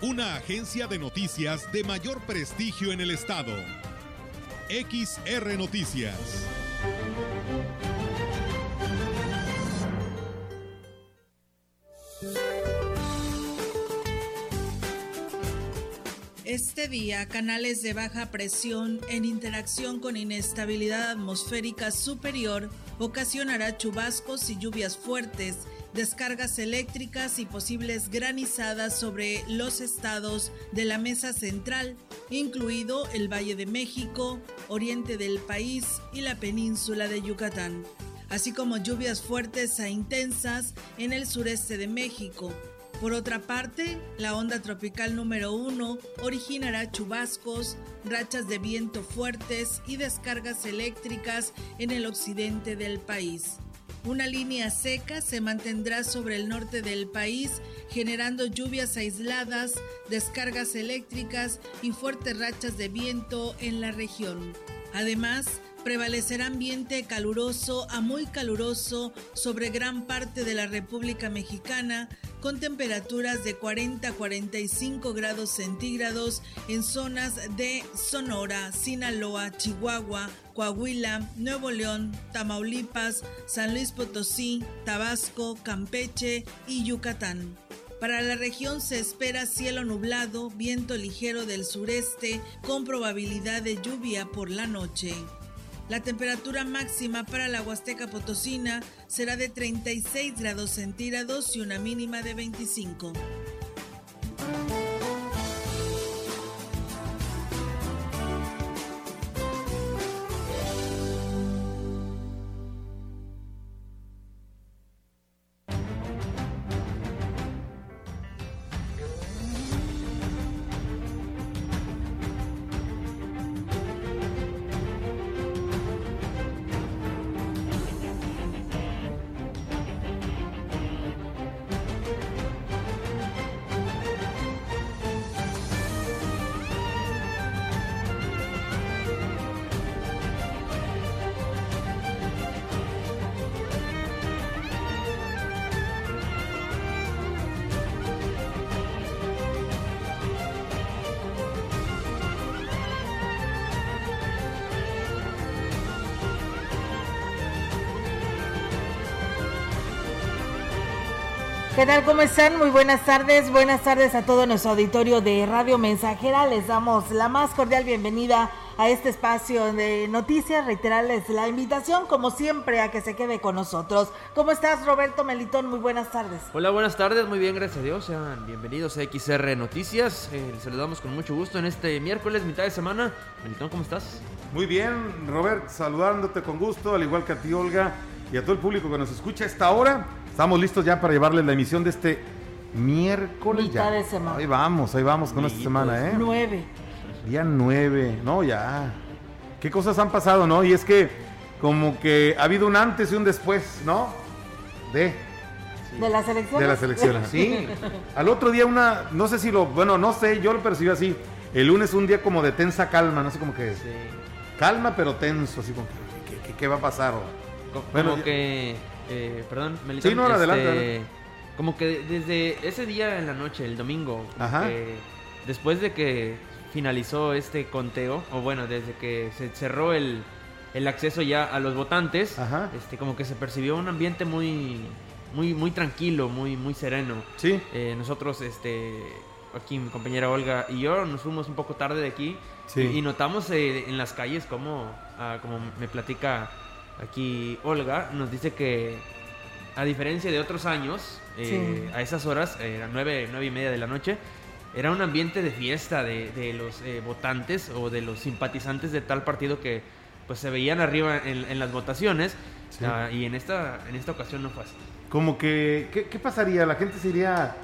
Una agencia de noticias de mayor prestigio en el estado. XR Noticias. Este día, canales de baja presión en interacción con inestabilidad atmosférica superior ocasionará chubascos y lluvias fuertes, descargas eléctricas y posibles granizadas sobre los estados de la mesa central, incluido el Valle de México, oriente del país y la península de Yucatán, así como lluvias fuertes e intensas en el sureste de México, por otra parte, la onda tropical número 1 originará chubascos, rachas de viento fuertes y descargas eléctricas en el occidente del país. Una línea seca se mantendrá sobre el norte del país, generando lluvias aisladas, descargas eléctricas y fuertes rachas de viento en la región. Además, prevalecerá ambiente caluroso a muy caluroso sobre gran parte de la República Mexicana, con temperaturas de 40 a 45 grados centígrados en zonas de Sonora, Sinaloa, Chihuahua, Coahuila, Nuevo León, Tamaulipas, San Luis Potosí, Tabasco, Campeche y Yucatán. Para la región se espera cielo nublado, viento ligero del sureste con probabilidad de lluvia por la noche. La temperatura máxima para la Huasteca Potosina será de 36 grados centígrados y una mínima de 25. Tal? ¿Cómo están? Muy buenas tardes. Buenas tardes a todo nuestro auditorio de Radio Mensajera. Les damos la más cordial bienvenida a este espacio de noticias. Reiterarles la invitación, como siempre, a que se quede con nosotros. ¿Cómo estás, Roberto Melitón? Muy buenas tardes. Hola, buenas tardes. Muy bien, gracias a Dios. Sean bienvenidos a XR Noticias. Eh, les saludamos con mucho gusto en este miércoles, mitad de semana. Melitón, ¿cómo estás? Muy bien, Robert, saludándote con gusto, al igual que a ti, Olga, y a todo el público que nos escucha a esta hora. Estamos listos ya para llevarles la emisión de este miércoles. Mitad ya. de semana. Ahí vamos, ahí vamos con esta semana, ¿eh? Nueve. Día 9, no, ya. ¿Qué cosas han pasado, no? Y es que como que ha habido un antes y un después, ¿no? De, ¿De la selección? de la selección. Sí. Al otro día una, no sé si lo, bueno, no sé, yo lo percibí así. El lunes un día como de tensa calma, no sé, como que Sí. calma pero tenso, así como ¿qué, qué- qué va a pasar? Bueno, como ya- que, eh, perdón, Melitón, Sí, no, adelante, este, adelante. Como que desde ese día en la noche, el domingo, Ajá. después de que finalizó este conteo, o bueno, desde que se cerró el, el acceso ya a los votantes, Ajá. este, como que se percibió un ambiente muy, muy, muy tranquilo, muy, muy sereno. Sí. Eh, nosotros, este, aquí mi compañera Olga y yo nos fuimos un poco tarde de aquí Sí. y, y notamos eh, en las calles como, ah, como me platica aquí Olga, nos dice que a diferencia de otros años, eh, Sí. a esas horas, eh, eran nueve, nueve y media de la noche, era un ambiente de fiesta de, de los eh, votantes o de los simpatizantes de tal partido que pues se veían arriba en, en las votaciones Sí. ah, y en esta, en esta ocasión no fue así. Como que, ¿qué, qué pasaría? La gente se iría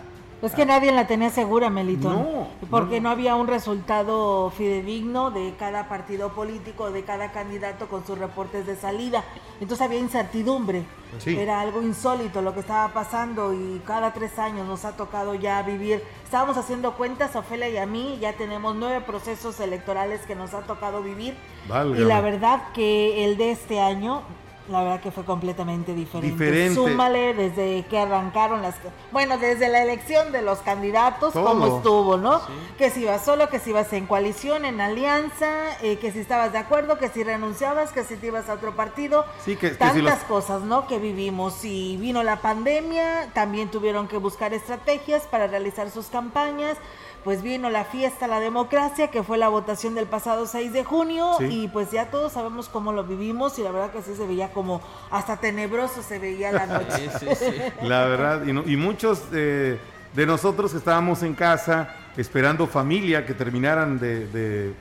Es que nadie la tenía segura, Melitón. No, Porque no. no, había un resultado fidedigno de cada partido político, de cada candidato con sus reportes de salida. Entonces había incertidumbre. Sí. Era algo insólito lo que estaba pasando y cada tres años nos ha tocado ya vivir. Estábamos haciendo cuentas, Ofelia y a mí, ya tenemos nueve procesos electorales que nos ha tocado vivir. Válgame. Y la verdad que el de este año, la verdad que fue completamente diferente. Diferente. Súmale desde que arrancaron las... Bueno, desde la elección de los candidatos, Todo. cómo estuvo, ¿no? Que si ibas solo, que si ibas en coalición, en alianza, eh, que si estabas de acuerdo, que si renunciabas, que si te ibas a otro partido. Sí, que- que si Tantas los- cosas, ¿no? Que vivimos. Y vino la pandemia, también tuvieron que buscar estrategias para realizar sus campañas. Pues vino la fiesta, la democracia, que fue la votación del pasado 6 de junio. Sí. Y pues ya todos sabemos cómo lo vivimos. Y la verdad que sí se veía como hasta tenebroso se veía la noche. Sí, sí, sí. La verdad, y, no- y muchos eh, de nosotros que estábamos en casa esperando familia que terminaran de, de,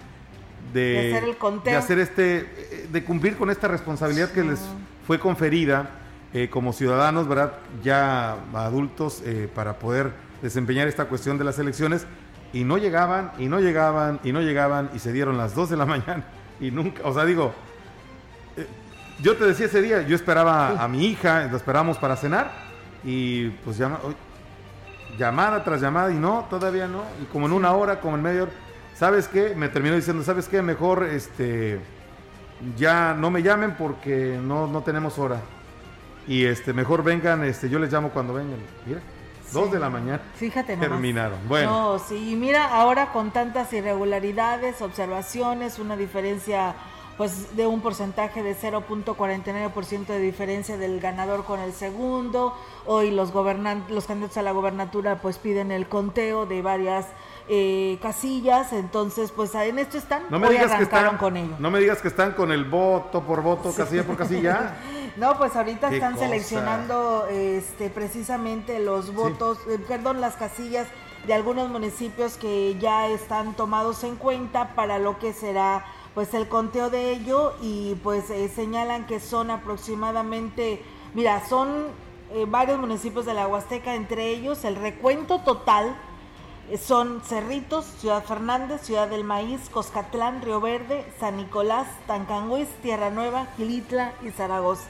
De hacer el conteo. de hacer este, de cumplir con esta responsabilidad que les fue conferida eh, como ciudadanos, ¿verdad? Ya adultos eh, para poder desempeñar esta cuestión de las elecciones y no llegaban, y no llegaban, y no llegaban, y se dieron las 2 de la mañana y nunca, o sea, digo, eh, yo te decía ese día, yo esperaba a mi hija, la esperamos para cenar y pues llama, llamada tras llamada y no, todavía no, y como en una hora, como en media hora, ¿sabes qué? Me terminó diciendo, ¿sabes qué? Mejor este ya no me llamen porque no, no tenemos hora. Y este, mejor vengan, este, yo les llamo cuando vengan. Mira, dos de la mañana. Fíjate nomás. Terminaron. Bueno. No, sí, y mira, ahora con tantas irregularidades, observaciones, una diferencia pues de un porcentaje de 0.49% de diferencia del ganador con el segundo. Hoy los gobernantes, los candidatos a la gobernatura pues piden el conteo de varias eh, casillas, entonces pues en esto están, No me hoy digas que están con ello. No me digas que están con el voto por voto, casilla por casilla. No, pues ahorita están cosa. seleccionando este precisamente los votos, eh, perdón, las casillas de algunos municipios que ya están tomados en cuenta para lo que será pues el conteo de ello y pues eh, señalan que son aproximadamente, mira, son eh, varios municipios de la Huasteca, entre ellos el recuento total son Cerritos, Ciudad Fernández, Ciudad del Maíz, Coscatlán, Río Verde, San Nicolás, Tancanguis, Tierra Nueva, Gilitla y Zaragoza.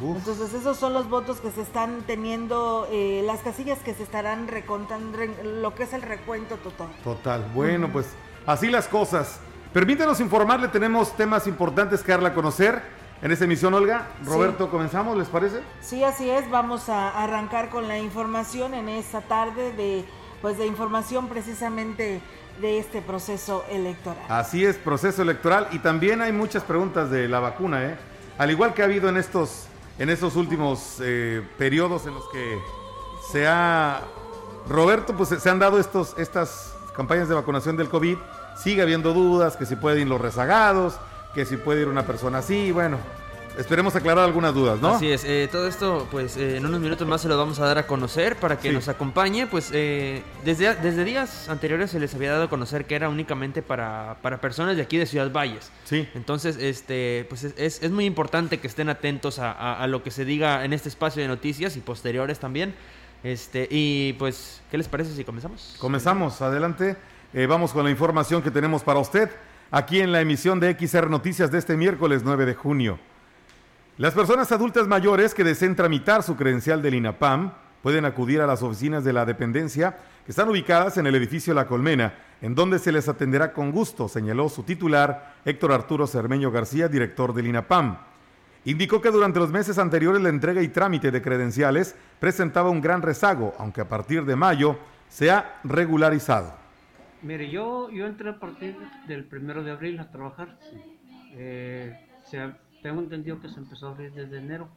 Uf. Entonces esos son los votos que se están teniendo, eh, las casillas que se estarán recontando, re- lo que es el recuento total. Total. Bueno, pues así las cosas. Permítanos informarle, tenemos temas importantes que darle a conocer en esta emisión, Olga. Roberto, comenzamos, ¿les parece? Sí, así es, vamos a arrancar con la información en esta tarde de, pues de información precisamente de este proceso electoral. Así es, proceso electoral y también hay muchas preguntas de la vacuna, ¿eh? Al igual que ha habido en estos, en estos últimos eh, periodos en los que se ha, Roberto, pues se han dado estos, estas campañas de vacunación del COVID, sigue habiendo dudas, que si pueden ir los rezagados, que si puede ir una persona así, bueno, esperemos aclarar algunas dudas, ¿no? Así es, eh, todo esto pues eh, en unos minutos más se lo vamos a dar a conocer para que Sí. nos acompañe. Pues eh, desde, desde días anteriores se les había dado a conocer que era únicamente para, para personas de aquí de Ciudad Valles. Sí. Entonces, este, pues es, es- muy importante que estén atentos a, a- a lo que se diga en este espacio de noticias y posteriores también. Este, y pues, ¿qué les parece si comenzamos? Comenzamos, adelante. Eh, vamos con la información que tenemos para usted aquí en la emisión de XR Noticias de este miércoles 9 de junio. Las personas adultas mayores que deseen tramitar su credencial del INAPAM pueden acudir a las oficinas de la dependencia que están ubicadas en el edificio La Colmena, en donde se les atenderá con gusto, señaló su titular Héctor Arturo Cermeño García, director del INAPAM. Indicó que durante los meses anteriores la entrega y trámite de credenciales presentaba un gran rezago, aunque a partir de mayo se ha regularizado. Mire, yo, entré a partir del primero de abril a trabajar. Eh, se- tengo entendido que se empezó a abrir desde enero.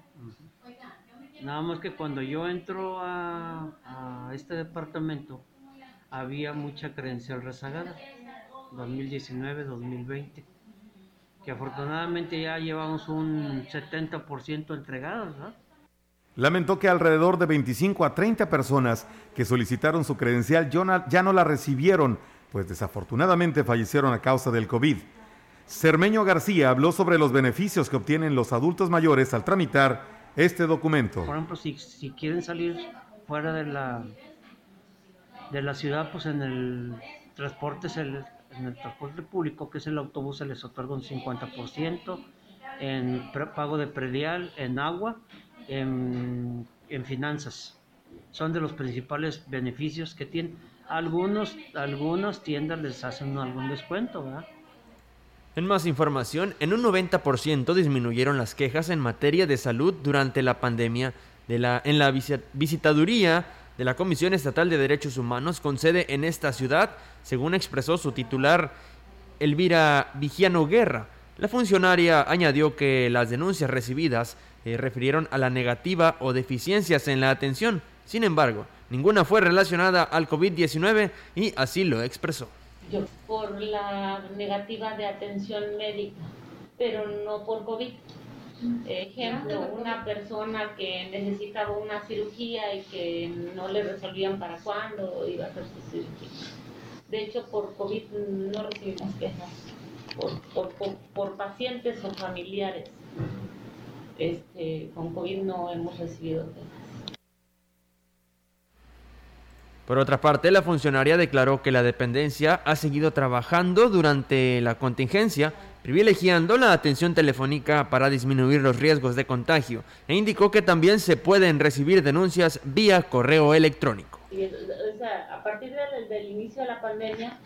Nada más que cuando yo entro a, este departamento había mucha credencial rezagada, 2019-2020, que afortunadamente ya llevamos un 70% entregadas, ¿verdad? Lamentó que alrededor de 25 a 30 personas que solicitaron su credencial ya no la recibieron, pues desafortunadamente fallecieron a causa del COVID. Cermeño García habló sobre los beneficios que obtienen los adultos mayores al tramitar este documento. Por ejemplo, si, quieren salir fuera de la de la ciudad, pues en el transporte, en el transporte público, que es el autobús, se les otorga un 50%, en pago de predial, en agua, en, en finanzas. Son de los principales beneficios que tienen. Algunos, algunas tiendas les hacen algún descuento, ¿verdad? En más información, en un 90% disminuyeron las quejas en materia de salud durante la pandemia. De la, en la visitaduría de la Comisión Estatal de Derechos Humanos con sede en esta ciudad, según expresó su titular Elvira Vigiano Guerra. La funcionaria añadió que las denuncias recibidas eh, refirieron a la negativa o deficiencias en la atención. Sin embargo, ninguna fue relacionada al COVID-19 y así lo expresó. Yo, por la negativa de atención médica, pero no por COVID. Ejemplo, una persona que necesitaba una cirugía y que no le resolvían para cuándo iba a hacer su cirugía. De hecho, por COVID no recibimos quejas, por, por, pacientes o familiares. Este, con COVID no hemos recibido quejas. Por otra parte, la funcionaria declaró que la dependencia ha seguido trabajando durante la contingencia, privilegiando la atención telefónica para disminuir los riesgos de contagio, e indicó que también se pueden recibir denuncias vía correo electrónico. a partir del, inicio de la pandemia,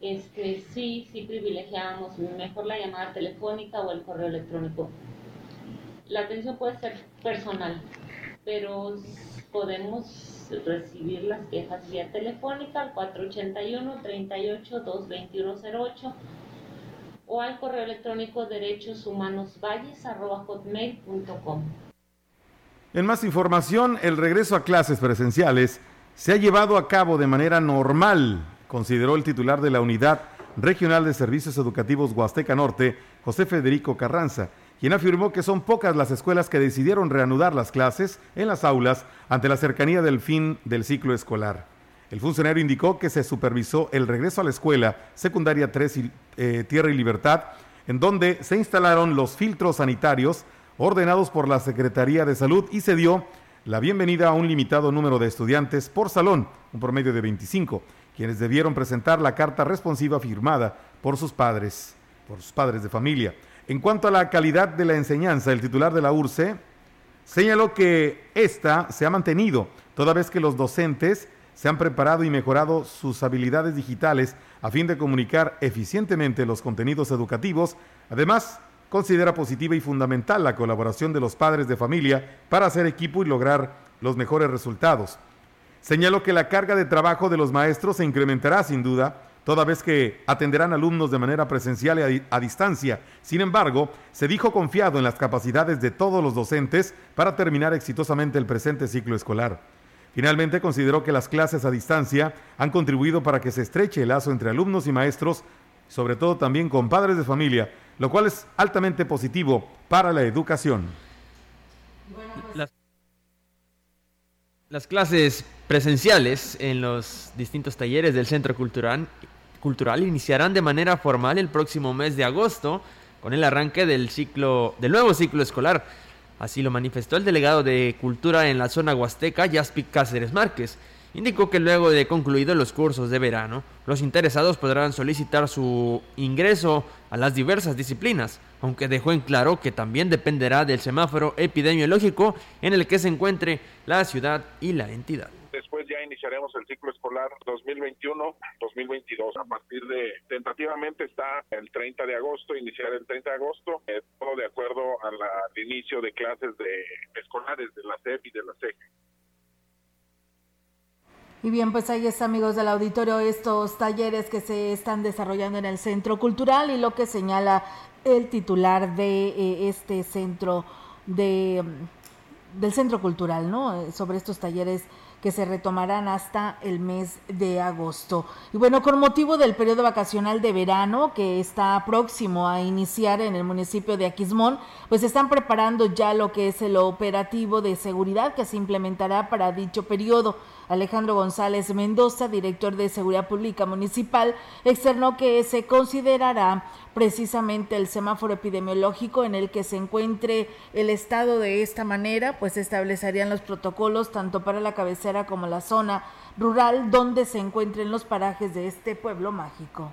este, sí, sí privilegiamos mejor la llamada telefónica o el correo electrónico. La atención puede ser personal, pero podemos recibir las quejas vía telefónica al 481-38-22108 o al correo electrónico derechoshumanosvalles.com. En más información, el regreso a clases presenciales se ha llevado a cabo de manera normal, consideró el titular de la Unidad Regional de Servicios Educativos Huasteca Norte, José Federico Carranza quien afirmó que son pocas las escuelas que decidieron reanudar las clases en las aulas ante la cercanía del fin del ciclo escolar. El funcionario indicó que se supervisó el regreso a la escuela secundaria 3 eh, Tierra y Libertad, en donde se instalaron los filtros sanitarios ordenados por la Secretaría de Salud y se dio la bienvenida a un limitado número de estudiantes por salón, un promedio de 25, quienes debieron presentar la carta responsiva firmada por sus padres, por sus padres de familia. En cuanto a la calidad de la enseñanza, el titular de la URCE señaló que esta se ha mantenido, toda vez que los docentes se han preparado y mejorado sus habilidades digitales a fin de comunicar eficientemente los contenidos educativos. Además, considera positiva y fundamental la colaboración de los padres de familia para hacer equipo y lograr los mejores resultados. Señaló que la carga de trabajo de los maestros se incrementará sin duda toda vez que atenderán alumnos de manera presencial y a, distancia. Sin embargo, se dijo confiado en las capacidades de todos los docentes para terminar exitosamente el presente ciclo escolar. Finalmente, consideró que las clases a distancia han contribuido para que se estreche el lazo entre alumnos y maestros, sobre todo también con padres de familia, lo cual es altamente positivo para la educación. Las, las clases presenciales en los distintos talleres del Centro Cultural cultural iniciarán de manera formal el próximo mes de agosto con el arranque del ciclo del nuevo ciclo escolar. Así lo manifestó el delegado de Cultura en la zona huasteca, Jaspic Cáceres Márquez. Indicó que luego de concluidos los cursos de verano, los interesados podrán solicitar su ingreso a las diversas disciplinas, aunque dejó en claro que también dependerá del semáforo epidemiológico en el que se encuentre la ciudad y la entidad. Después ya iniciaremos el ciclo escolar 2021-2022. A partir de, tentativamente está el 30 de agosto, iniciar el 30 de agosto, eh, todo de acuerdo al inicio de clases de escolares de la CEP y de la CEG. Y bien, pues ahí está, amigos del auditorio, estos talleres que se están desarrollando en el Centro Cultural y lo que señala el titular de eh, este centro de del Centro Cultural, ¿no? Sobre estos talleres que se retomarán hasta el mes de agosto. Y bueno, con motivo del periodo vacacional de verano que está próximo a iniciar en el municipio de Aquismón, pues están preparando ya lo que es el operativo de seguridad que se implementará para dicho periodo. Alejandro González Mendoza, director de Seguridad Pública Municipal, externó que se considerará precisamente el semáforo epidemiológico en el que se encuentre el estado de esta manera, pues establecerían los protocolos tanto para la cabecera como la zona rural donde se encuentren los parajes de este pueblo mágico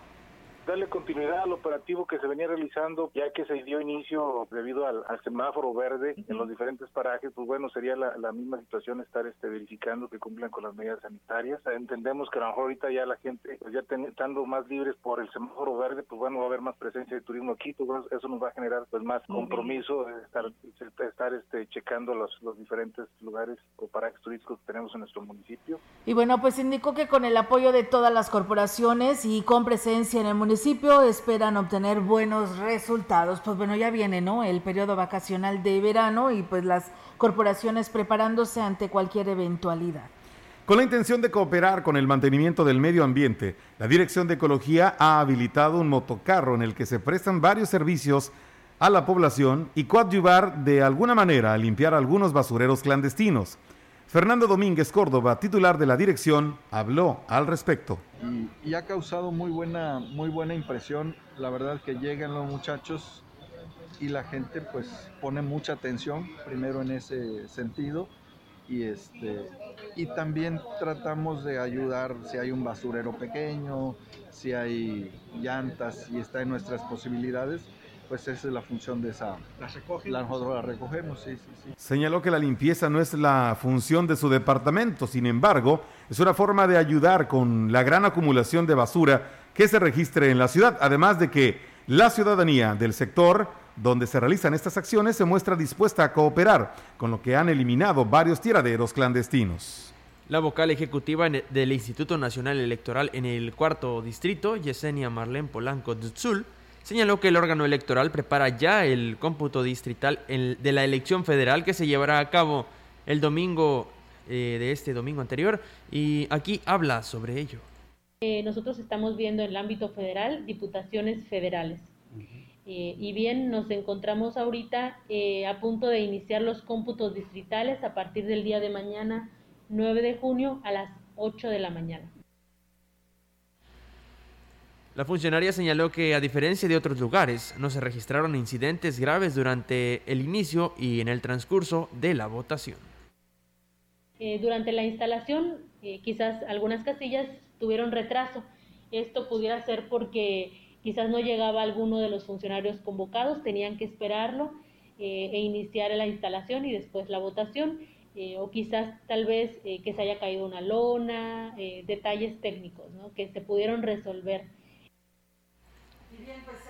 darle continuidad al operativo que se venía realizando, ya que se dio inicio debido al, semáforo verde en los diferentes parajes, pues bueno, sería la, misma situación estar este, verificando que cumplan con las medidas sanitarias. Entendemos que a lo mejor ahorita ya la gente, pues ya estando más libres por el semáforo verde, pues bueno, va a haber más presencia de turismo aquí, pues eso nos va a generar pues más compromiso de estar, estar este, checando los, los diferentes lugares o parajes turísticos que tenemos en nuestro municipio. Y bueno, pues indicó que con el apoyo de todas las corporaciones y con presencia en el municipio, esperan obtener buenos resultados. Pues bueno, ya viene, ¿no? El periodo vacacional de verano y pues las corporaciones preparándose ante cualquier eventualidad. Con la intención de cooperar con el mantenimiento del medio ambiente, la Dirección de Ecología ha habilitado un motocarro en el que se prestan varios servicios a la población y coadyuvar de alguna manera a limpiar algunos basureros clandestinos. Fernando Domínguez Córdoba, titular de la dirección, habló al respecto. Y, ha causado muy buena, muy buena impresión. La verdad que llegan los muchachos y la gente pues pone mucha atención primero en ese sentido y este y también tratamos de ayudar si hay un basurero pequeño, si hay llantas y está en nuestras posibilidades pues esa es la función de esa. ¿La recogen? La, nosotros la recogemos, sí, sí, sí. Señaló que la limpieza no es la función de su departamento, sin embargo, es una forma de ayudar con la gran acumulación de basura que se registre en la ciudad, además de que la ciudadanía del sector donde se realizan estas acciones se muestra dispuesta a cooperar, con lo que han eliminado varios tiraderos clandestinos. La vocal ejecutiva del Instituto Nacional Electoral en el cuarto distrito, Yesenia Marlene Polanco Tzul, señaló que el órgano electoral prepara ya el cómputo distrital de la elección federal que se llevará a cabo el domingo eh, de este domingo anterior y aquí habla sobre ello. Eh, nosotros estamos viendo en el ámbito federal diputaciones federales. Eh, y bien, nos encontramos ahorita a punto de iniciar los cómputos distritales a partir del día de mañana, 9 de junio, a las 8 de la mañana. La funcionaria señaló que, a diferencia de otros lugares, no se registraron incidentes graves durante el inicio y en el transcurso de la votación. Eh, durante la instalación, eh, quizás algunas casillas tuvieron retraso. Esto pudiera ser porque quizás no llegaba alguno de los funcionarios convocados, tenían que esperarlo eh, e iniciar la instalación y después la votación. o quizás tal vez que se haya caído una lona, detalles técnicos ¿no? que se pudieron resolver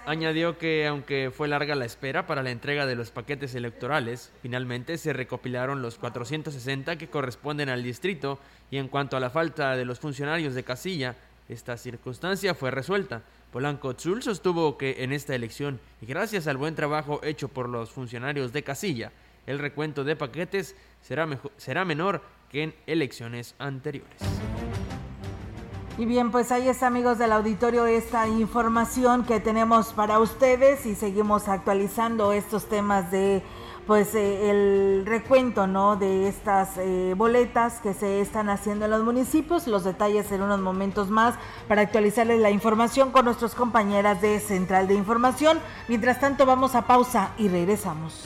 Añadió que aunque fue larga la espera para la entrega de los paquetes electorales, finalmente se recopilaron los 460 que corresponden al distrito y en cuanto a la falta de los funcionarios de casilla, esta circunstancia fue resuelta. Polanco Tzul sostuvo que en esta elección, y gracias al buen trabajo hecho por los funcionarios de casilla, el recuento de paquetes será, será menor que en elecciones anteriores. Y bien, pues ahí está amigos del auditorio esta información que tenemos para ustedes y seguimos actualizando estos temas de pues eh, el recuento no de estas eh, boletas que se están haciendo en los municipios. Los detalles en unos momentos más para actualizarles la información con nuestras compañeras de Central de Información. Mientras tanto vamos a pausa y regresamos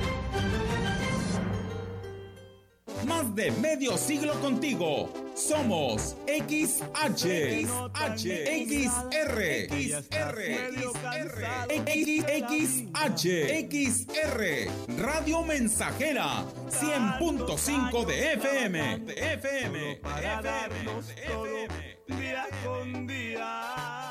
Más de medio siglo contigo. Somos XH, XH, XR, XR, XR, XR, Radio Mensajera, 100.5 de FM, de FM, de FM, día con día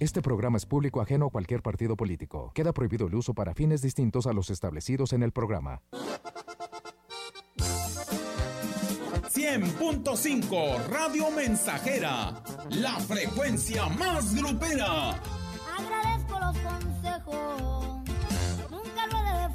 Este programa es público ajeno a cualquier partido político. Queda prohibido el uso para fines distintos a los establecidos en el programa. 100.5 Radio Mensajera, la frecuencia más grupera. Agradezco los consejos, nunca lo he de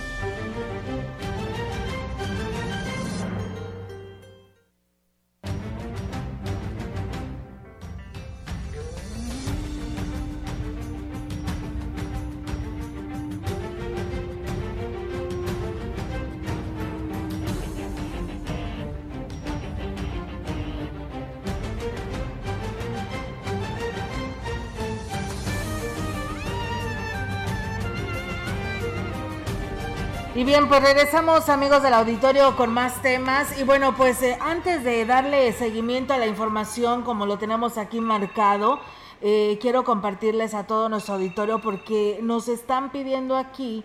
Y bien, pues regresamos amigos del auditorio con más temas. Y bueno, pues eh, antes de darle seguimiento a la información como lo tenemos aquí marcado, eh, quiero compartirles a todo nuestro auditorio porque nos están pidiendo aquí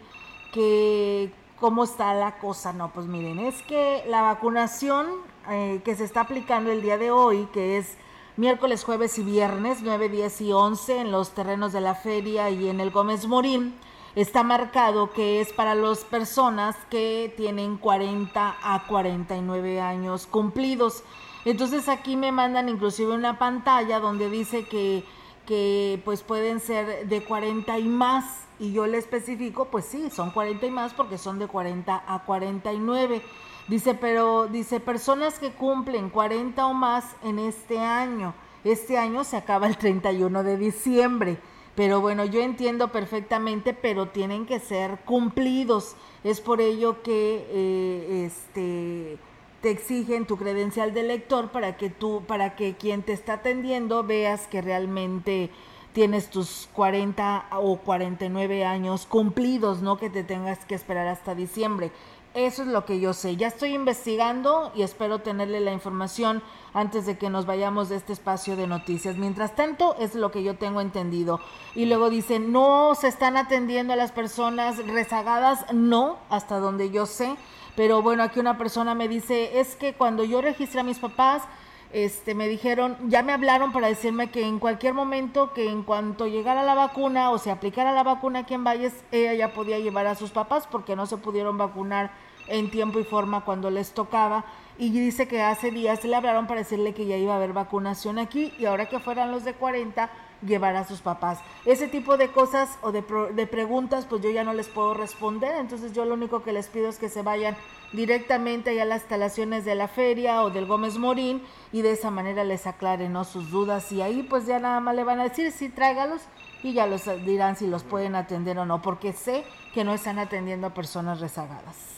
que cómo está la cosa. No, pues miren, es que la vacunación eh, que se está aplicando el día de hoy, que es miércoles, jueves y viernes, 9, 10 y 11 en los terrenos de la feria y en el Gómez Morín, está marcado que es para las personas que tienen 40 a 49 años cumplidos. Entonces aquí me mandan inclusive una pantalla donde dice que, que pues pueden ser de 40 y más y yo le especifico, pues sí, son 40 y más porque son de 40 a 49. Dice, pero dice personas que cumplen 40 o más en este año. Este año se acaba el 31 de diciembre. Pero bueno, yo entiendo perfectamente, pero tienen que ser cumplidos. Es por ello que eh, este te exigen tu credencial de lector para que tú, para que quien te está atendiendo veas que realmente tienes tus 40 o 49 años cumplidos, no que te tengas que esperar hasta diciembre. Eso es lo que yo sé. Ya estoy investigando y espero tenerle la información antes de que nos vayamos de este espacio de noticias. Mientras tanto, es lo que yo tengo entendido. Y luego dicen, no se están atendiendo a las personas rezagadas. No, hasta donde yo sé. Pero bueno, aquí una persona me dice, es que cuando yo registré a mis papás, este, me dijeron, ya me hablaron para decirme que en cualquier momento, que en cuanto llegara la vacuna o se aplicara la vacuna aquí en Valles, ella ya podía llevar a sus papás porque no se pudieron vacunar en tiempo y forma cuando les tocaba. Y dice que hace días le hablaron para decirle que ya iba a haber vacunación aquí y ahora que fueran los de 40, llevar a sus papás. Ese tipo de cosas o de, de preguntas, pues yo ya no les puedo responder. Entonces yo lo único que les pido es que se vayan directamente allá a las instalaciones de la feria o del Gómez Morín y de esa manera les aclaren sus dudas y ahí pues ya nada más le van a decir sí tráigalos y ya los dirán si los pueden atender o no porque sé que no están atendiendo a personas rezagadas.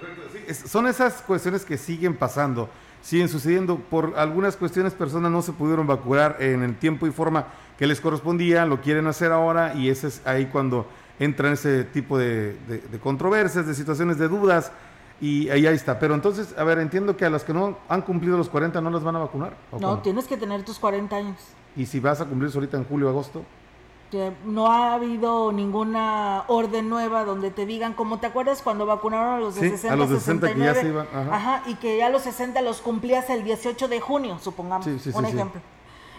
Perfecto. son esas cuestiones que siguen pasando, siguen sucediendo. Por algunas cuestiones, personas no se pudieron vacunar en el tiempo y forma que les correspondía, lo quieren hacer ahora y ese es ahí cuando entran ese tipo de, controversias, de situaciones de dudas y ahí, ahí está. Pero entonces, a ver, entiendo que a los que no han cumplido los 40 no las van a vacunar. No, tienes que tener tus 40 años. ¿Y si vas a cumplir ahorita en julio, agosto? No ha habido ninguna orden nueva donde te digan, como te acuerdas cuando vacunaron a los de 60, a los 60 que ya se iban, ajá. y que ya los 60 los cumplías el 18 de junio, supongamos, un ejemplo.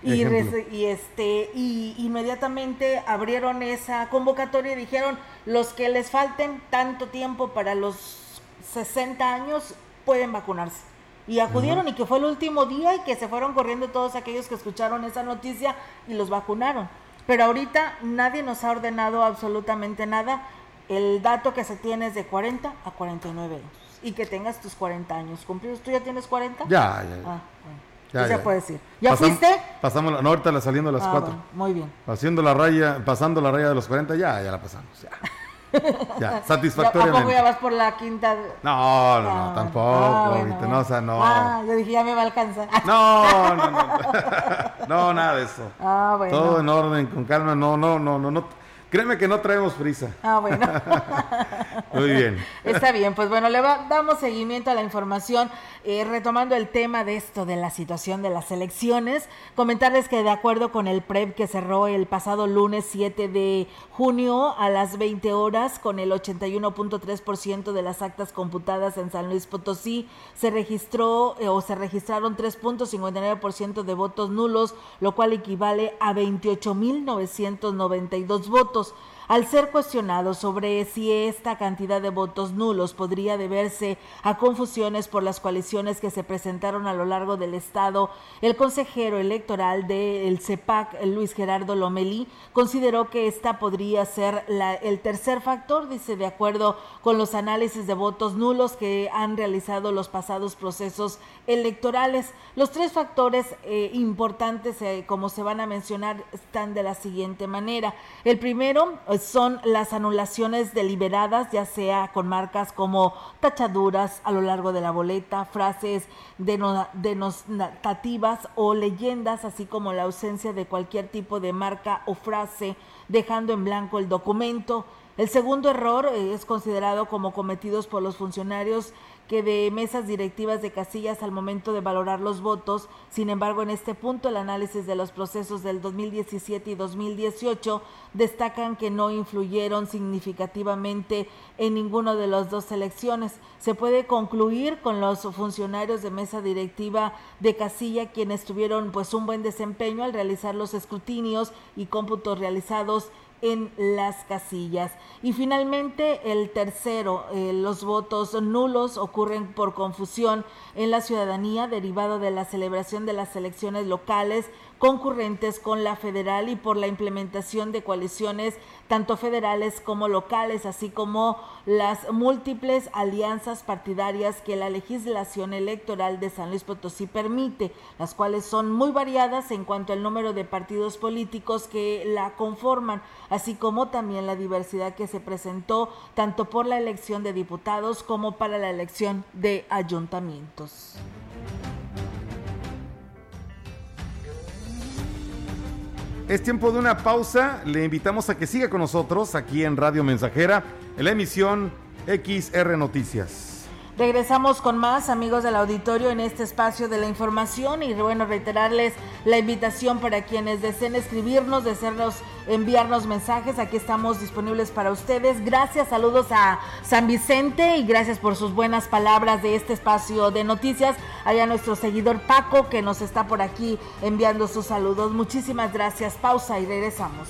Y, y este y inmediatamente abrieron esa convocatoria y dijeron los que les falten tanto tiempo para los 60 años pueden vacunarse. Y acudieron y que fue el último día y que se fueron corriendo todos aquellos que escucharon esa noticia y los vacunaron. Pero ahorita nadie nos ha ordenado absolutamente nada. El dato que se tiene es de 40 a 49 años. Y que tengas tus 40 años cumplidos. ¿Tú ya tienes 40? Ya, ya, ya. Ah, bueno. Ya, ya ya. puedes ir. ¿Ya Pasam- fuiste? Pasamos, la, no, ahorita la saliendo a las Ah, 4. bueno, muy bien. Haciendo la raya, pasando la raya de los 40, ya, ya la pasamos. Ya, ya ¿A poco satisfactoriamente. ya vas por la quinta? No, no, Ah, no, tampoco, ah, bueno, ahorita, bueno. no, o sea, no. Ah, yo dije, ya me va a alcanzar. No, no, no. No, nada de eso. Ah, bueno. Todo en orden, con calma. No, no, no, no, no. Créeme que no traemos prisa. Ah, bueno. Muy bien. Está bien, pues bueno, le va- damos seguimiento a la información, eh, retomando el tema de esto, de la situación de las elecciones. Comentarles que de acuerdo con el PREP que cerró el pasado lunes 7 de junio a las 20 horas, con el 81.3% de las actas computadas en San Luis Potosí, se registró eh, o se registraron 3.59% de votos nulos, lo cual equivale a 28.992 votos votos al ser cuestionado sobre si esta cantidad de votos nulos podría deberse a confusiones por las coaliciones que se presentaron a lo largo del estado, el consejero electoral del CEPAC, Luis Gerardo Lomelí, consideró que esta podría ser el tercer factor, dice, de acuerdo con los análisis de votos nulos que han realizado los pasados procesos electorales. Los tres factores eh, importantes, eh, como se van a mencionar, están de la siguiente manera. El primero son las anulaciones deliberadas, ya sea con marcas como tachaduras a lo largo de la boleta, frases deno- denotativas o leyendas, así como la ausencia de cualquier tipo de marca o frase, dejando en blanco el documento. El segundo error eh, es considerado como cometidos por los funcionarios que de mesas directivas de casillas al momento de valorar los votos. Sin embargo, en este punto el análisis de los procesos del 2017 y 2018 destacan que no influyeron significativamente en ninguno de las dos elecciones. Se puede concluir con los funcionarios de mesa directiva de casilla quienes tuvieron pues un buen desempeño al realizar los escrutinios y cómputos realizados en las casillas. Y finalmente, el tercero, eh, los votos nulos ocurren por confusión en la ciudadanía derivado de la celebración de las elecciones locales concurrentes con la federal y por la implementación de coaliciones tanto federales como locales, así como las múltiples alianzas partidarias que la legislación electoral de San Luis Potosí permite, las cuales son muy variadas en cuanto al número de partidos políticos que la conforman, así como también la diversidad que se presentó tanto por la elección de diputados como para la elección de ayuntamientos. Es tiempo de una pausa. Le invitamos a que siga con nosotros aquí en Radio Mensajera, en la emisión XR Noticias. Regresamos con más amigos del auditorio en este espacio de la información y bueno, reiterarles la invitación para quienes deseen escribirnos, desearnos enviarnos mensajes, aquí estamos disponibles para ustedes. Gracias, saludos a San Vicente y gracias por sus buenas palabras de este espacio de noticias. Allá nuestro seguidor Paco que nos está por aquí enviando sus saludos. Muchísimas gracias. Pausa y regresamos.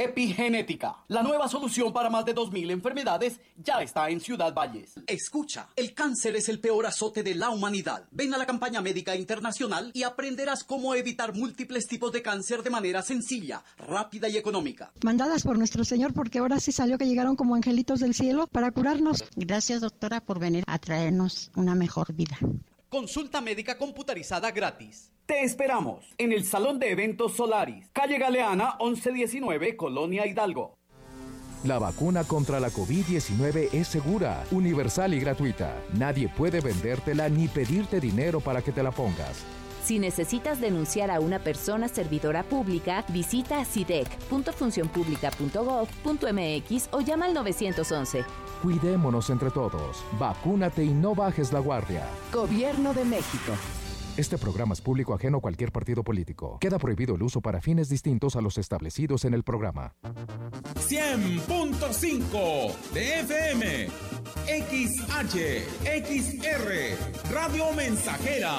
Epigenética, la nueva solución para más de 2.000 enfermedades, ya está en Ciudad Valles. Escucha, el cáncer es el peor azote de la humanidad. Ven a la campaña médica internacional y aprenderás cómo evitar múltiples tipos de cáncer de manera sencilla, rápida y económica. Mandadas por nuestro Señor porque ahora sí salió que llegaron como angelitos del cielo para curarnos. Gracias doctora por venir a traernos una mejor vida. Consulta médica computarizada gratis. Te esperamos en el Salón de Eventos Solaris, calle Galeana 1119, Colonia Hidalgo. La vacuna contra la COVID-19 es segura, universal y gratuita. Nadie puede vendértela ni pedirte dinero para que te la pongas. Si necesitas denunciar a una persona servidora pública, visita sidec.funcionpublica.gov.mx o llama al 911. Cuidémonos entre todos. Vacúnate y no bajes la guardia. Gobierno de México. Este programa es público ajeno a cualquier partido político. Queda prohibido el uso para fines distintos a los establecidos en el programa. 100.5 de FM, XH, XR, Radio Mensajera,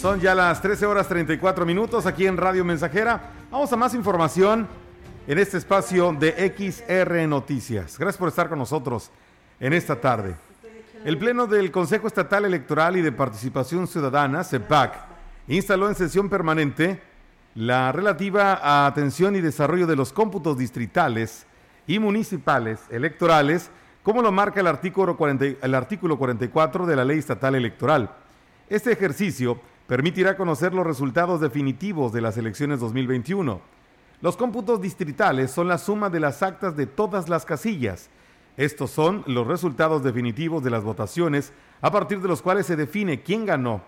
Son ya las 13 horas 34 minutos aquí en Radio Mensajera. Vamos a más información en este espacio de XR Noticias. Gracias por estar con nosotros en esta tarde. El Pleno del Consejo Estatal Electoral y de Participación Ciudadana, CEPAC, instaló en sesión permanente la relativa a atención y desarrollo de los cómputos distritales y municipales electorales, como lo marca el artículo, 40, el artículo 44 de la Ley Estatal Electoral. Este ejercicio permitirá conocer los resultados definitivos de las elecciones 2021. Los cómputos distritales son la suma de las actas de todas las casillas. Estos son los resultados definitivos de las votaciones a partir de los cuales se define quién ganó.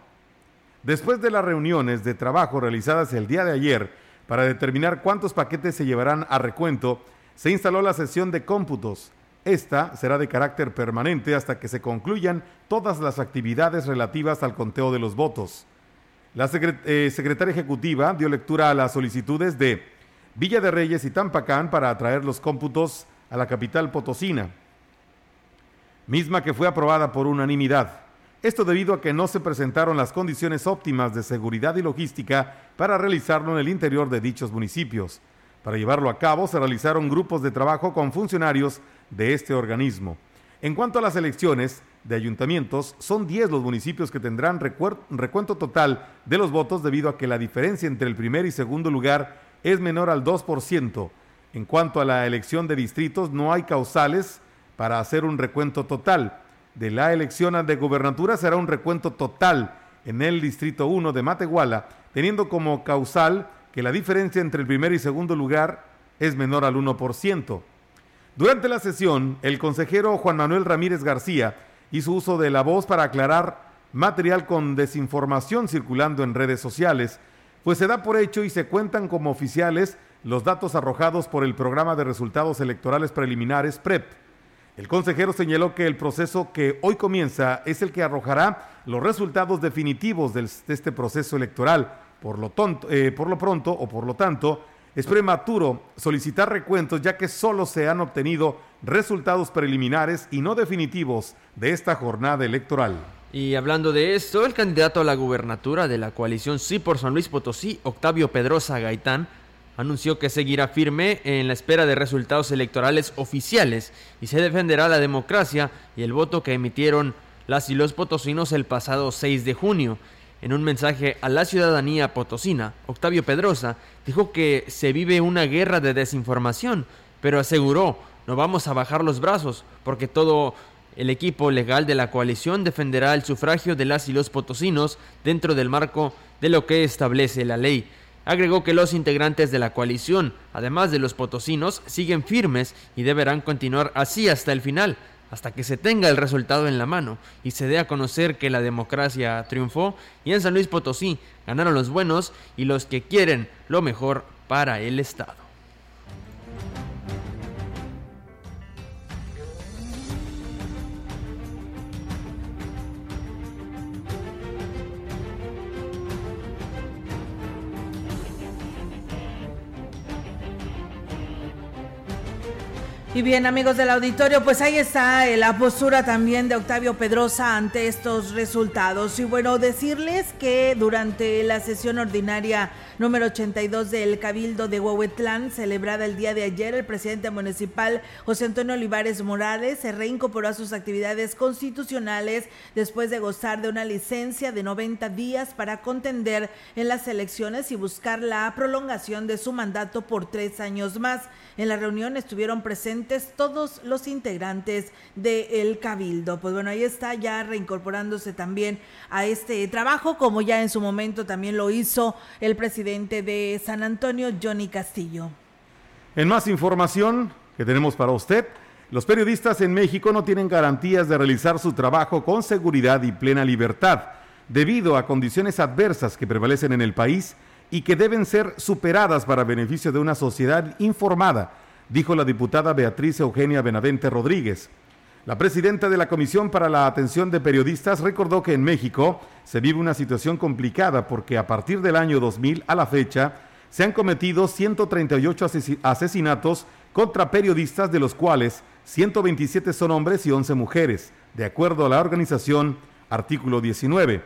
Después de las reuniones de trabajo realizadas el día de ayer para determinar cuántos paquetes se llevarán a recuento, se instaló la sesión de cómputos. Esta será de carácter permanente hasta que se concluyan todas las actividades relativas al conteo de los votos. La eh, secretaria ejecutiva dio lectura a las solicitudes de Villa de Reyes y Tampacán para atraer los cómputos a la capital potosina, misma que fue aprobada por unanimidad. Esto debido a que no se presentaron las condiciones óptimas de seguridad y logística para realizarlo en el interior de dichos municipios. Para llevarlo a cabo se realizaron grupos de trabajo con funcionarios de este organismo. En cuanto a las elecciones de ayuntamientos, son 10 los municipios que tendrán recuento total de los votos debido a que la diferencia entre el primer y segundo lugar es menor al 2%. En cuanto a la elección de distritos, no hay causales para hacer un recuento total. De la elección de gobernatura será un recuento total en el distrito 1 de Matehuala, teniendo como causal que la diferencia entre el primer y segundo lugar es menor al 1%. Durante la sesión, el consejero Juan Manuel Ramírez García hizo uso de la voz para aclarar material con desinformación circulando en redes sociales, pues se da por hecho y se cuentan como oficiales los datos arrojados por el Programa de Resultados Electorales Preliminares PREP. El consejero señaló que el proceso que hoy comienza es el que arrojará los resultados definitivos de este proceso electoral. Por lo, eh, por lo pronto o por lo tanto, es prematuro solicitar recuentos ya que solo se han obtenido resultados preliminares y no definitivos de esta jornada electoral. Y hablando de esto, el candidato a la gubernatura de la coalición Sí por San Luis Potosí, Octavio Pedrosa Gaitán, anunció que seguirá firme en la espera de resultados electorales oficiales y se defenderá la democracia y el voto que emitieron las y los potosinos el pasado 6 de junio. En un mensaje a la ciudadanía potosina, Octavio Pedrosa dijo que se vive una guerra de desinformación, pero aseguró, no vamos a bajar los brazos, porque todo el equipo legal de la coalición defenderá el sufragio de las y los potosinos dentro del marco de lo que establece la ley. Agregó que los integrantes de la coalición, además de los potosinos, siguen firmes y deberán continuar así hasta el final. hasta que se tenga el resultado en la mano y se dé a conocer que la democracia triunfó y en San Luis Potosí ganaron los buenos y los que quieren lo mejor para el Estado. Y bien, amigos del auditorio, pues ahí está eh, la postura también de Octavio Pedrosa ante estos resultados. Y bueno, decirles que durante la sesión ordinaria número 82 del Cabildo de Huehuetlán, celebrada el día de ayer, el presidente municipal José Antonio Olivares Morales se reincorporó a sus actividades constitucionales después de gozar de una licencia de 90 días para contender en las elecciones y buscar la prolongación de su mandato por tres años más. En la reunión estuvieron presentes todos los integrantes del Cabildo. Pues bueno, ahí está ya reincorporándose también a este trabajo, como ya en su momento también lo hizo el presidente de San Antonio, Johnny Castillo. En más información que tenemos para usted, los periodistas en México no tienen garantías de realizar su trabajo con seguridad y plena libertad, debido a condiciones adversas que prevalecen en el país y que deben ser superadas para beneficio de una sociedad informada, dijo la diputada Beatriz Eugenia Benavente Rodríguez. La presidenta de la Comisión para la Atención de Periodistas recordó que en México se vive una situación complicada porque a partir del año 2000 a la fecha se han cometido 138 asesinatos contra periodistas, de los cuales 127 son hombres y 11 mujeres, de acuerdo a la organización Artículo 19.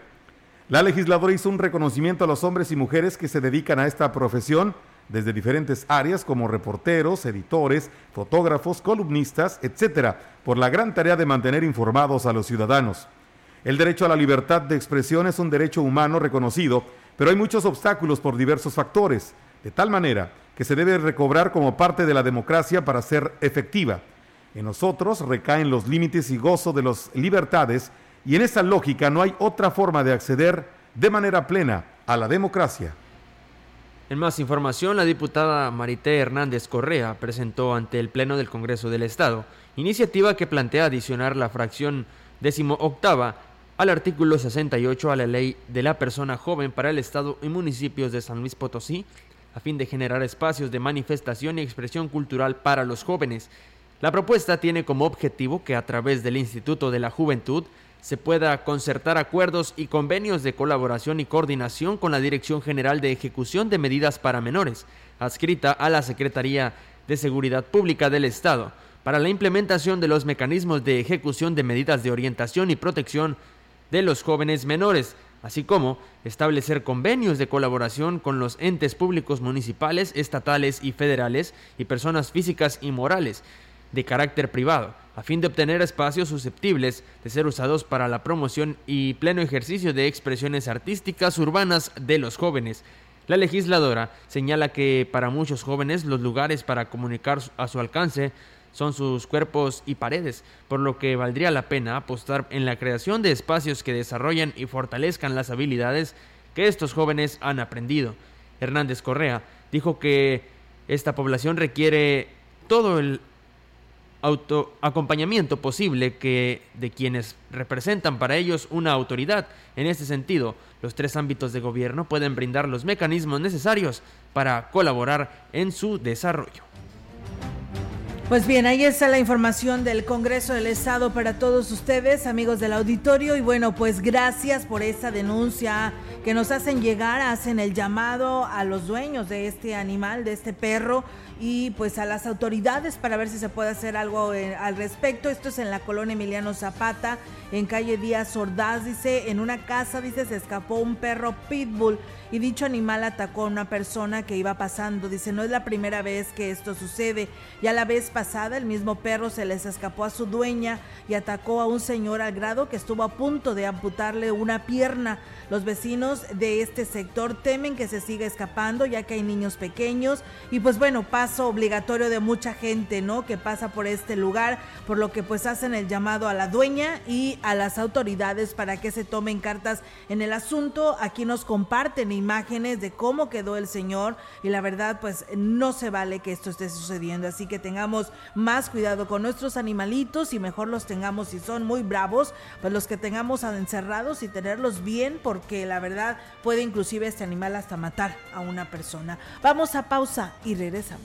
La legisladora hizo un reconocimiento a los hombres y mujeres que se dedican a esta profesión desde diferentes áreas como reporteros, editores, fotógrafos, columnistas, etcétera, por la gran tarea de mantener informados a los ciudadanos. El derecho a la libertad de expresión es un derecho humano reconocido, pero hay muchos obstáculos por diversos factores, de tal manera que se debe recobrar como parte de la democracia para ser efectiva. En nosotros recaen los límites y gozo de las libertades y en esa lógica no hay otra forma de acceder de manera plena a la democracia. En más información, la diputada Marité Hernández Correa presentó ante el Pleno del Congreso del Estado iniciativa que plantea adicionar la fracción décimo octava al artículo 68 a la ley de la persona joven para el Estado y municipios de San Luis Potosí, a fin de generar espacios de manifestación y expresión cultural para los jóvenes. La propuesta tiene como objetivo que a través del Instituto de la Juventud se pueda concertar acuerdos y convenios de colaboración y coordinación con la Dirección General de Ejecución de Medidas para Menores, adscrita a la Secretaría de Seguridad Pública del Estado, para la implementación de los mecanismos de ejecución de medidas de orientación y protección de los jóvenes menores, así como establecer convenios de colaboración con los entes públicos municipales, estatales y federales y personas físicas y morales de carácter privado a fin de obtener espacios susceptibles de ser usados para la promoción y pleno ejercicio de expresiones artísticas urbanas de los jóvenes. La legisladora señala que para muchos jóvenes los lugares para comunicar a su alcance son sus cuerpos y paredes, por lo que valdría la pena apostar en la creación de espacios que desarrollen y fortalezcan las habilidades que estos jóvenes han aprendido. Hernández Correa dijo que esta población requiere todo el auto acompañamiento posible que de quienes representan para ellos una autoridad. En este sentido, los tres ámbitos de gobierno pueden brindar los mecanismos necesarios para colaborar en su desarrollo. Pues bien, ahí está la información del Congreso del Estado para todos ustedes, amigos del auditorio. Y bueno, pues gracias por esa denuncia que nos hacen llegar, hacen el llamado a los dueños de este animal, de este perro, y pues a las autoridades para ver si se puede hacer algo eh, al respecto. Esto es en la colonia Emiliano Zapata, en calle Díaz Ordaz, dice, en una casa, dice, se escapó un perro pitbull y dicho animal atacó a una persona que iba pasando. Dice, no es la primera vez que esto sucede. Ya la vez pasada el mismo perro se les escapó a su dueña y atacó a un señor al grado que estuvo a punto de amputarle una pierna. Los vecinos de este sector temen que se siga escapando ya que hay niños pequeños y pues bueno, paso obligatorio de mucha gente, ¿no? Que pasa por este lugar, por lo que pues hacen el llamado a la dueña y a las autoridades para que se tomen cartas en el asunto. Aquí nos comparten imágenes de cómo quedó el señor y la verdad pues no se vale que esto esté sucediendo, así que tengamos más cuidado con nuestros animalitos y mejor los tengamos si son muy bravos, pues los que tengamos encerrados y tenerlos bien porque la verdad puede inclusive este animal hasta matar a una persona. Vamos a pausa y regresamos.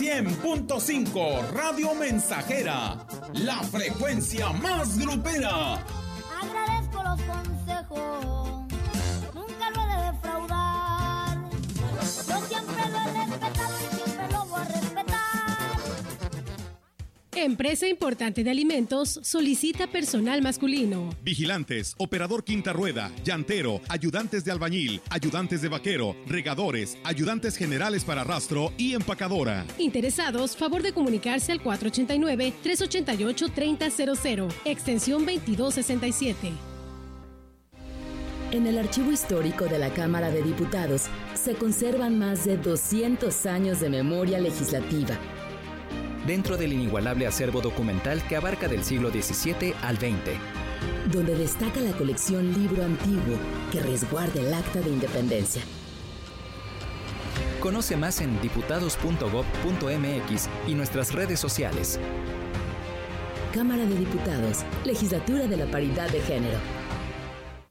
100.5 Radio Mensajera, la frecuencia más grupera. Agradezco los consejos, Empresa Importante de Alimentos solicita personal masculino. Vigilantes, operador quinta rueda, llantero, ayudantes de albañil, ayudantes de vaquero, regadores, ayudantes generales para rastro y empacadora. Interesados, favor de comunicarse al 489-388-3000, extensión 2267. En el archivo histórico de la Cámara de Diputados se conservan más de 200 años de memoria legislativa dentro del inigualable acervo documental que abarca del siglo XVII al XX. Donde destaca la colección Libro Antiguo que resguarda el Acta de Independencia. Conoce más en diputados.gov.mx y nuestras redes sociales. Cámara de Diputados, Legislatura de la Paridad de Género.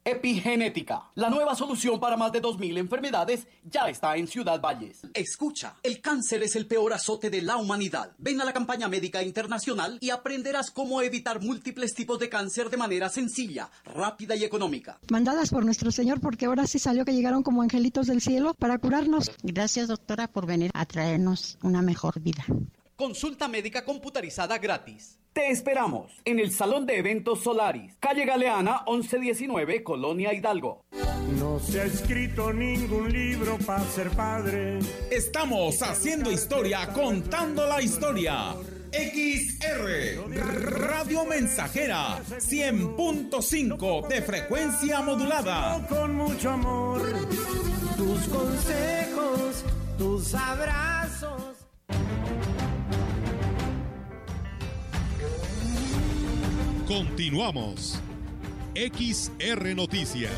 Epigenética, la nueva solución para más de 2.000 enfermedades, ya está en Ciudad Valles. Escucha, el cáncer es el peor azote de la humanidad. Ven a la campaña médica internacional y aprenderás cómo evitar múltiples tipos de cáncer de manera sencilla, rápida y económica. Mandadas por nuestro Señor porque ahora sí salió que llegaron como angelitos del cielo para curarnos. Gracias doctora por venir a traernos una mejor vida. Consulta médica computarizada gratis. Te esperamos en el Salón de Eventos Solaris, calle Galeana 1119, Colonia Hidalgo. No se ha escrito ningún libro para ser padre. Estamos haciendo historia, contando la historia. XR Radio Mensajera 100.5 de frecuencia modulada. Con mucho amor, tus consejos, tus abrazos. Continuamos. XR Noticias.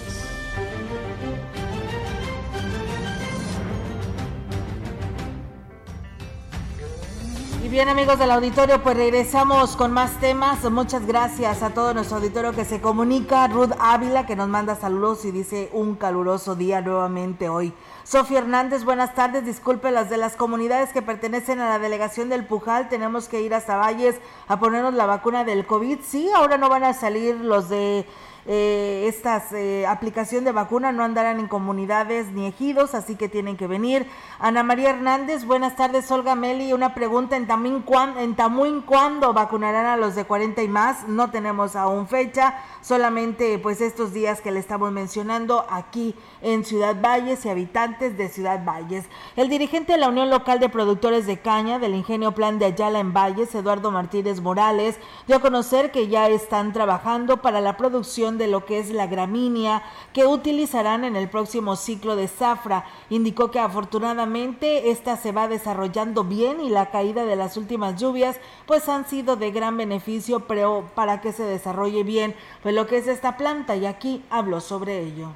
Y bien amigos del auditorio, pues regresamos con más temas. Muchas gracias a todo nuestro auditorio que se comunica. Ruth Ávila que nos manda saludos y dice un caluroso día nuevamente hoy. Sofía Hernández, buenas tardes. Disculpe las de las comunidades que pertenecen a la delegación del Pujal. Tenemos que ir hasta Valles a ponernos la vacuna del COVID. Sí, ahora no van a salir los de eh, estas eh, aplicación de vacuna no andarán en comunidades ni ejidos, así que tienen que venir. Ana María Hernández, buenas tardes, Olga Meli, una pregunta en Tamuín, en Tamuín, ¿cuándo vacunarán a los de 40 y más? No tenemos aún fecha, solamente pues estos días que le estamos mencionando aquí en Ciudad Valles y habitantes de Ciudad Valles. El dirigente de la Unión Local de Productores de Caña del Ingenio Plan de Ayala en Valles, Eduardo Martínez Morales, dio a conocer que ya están trabajando para la producción de lo que es la gramínea que utilizarán en el próximo ciclo de zafra. Indicó que afortunadamente esta se va desarrollando bien y la caída de las últimas lluvias pues han sido de gran beneficio pero para que se desarrolle bien pues lo que es esta planta y aquí habló sobre ello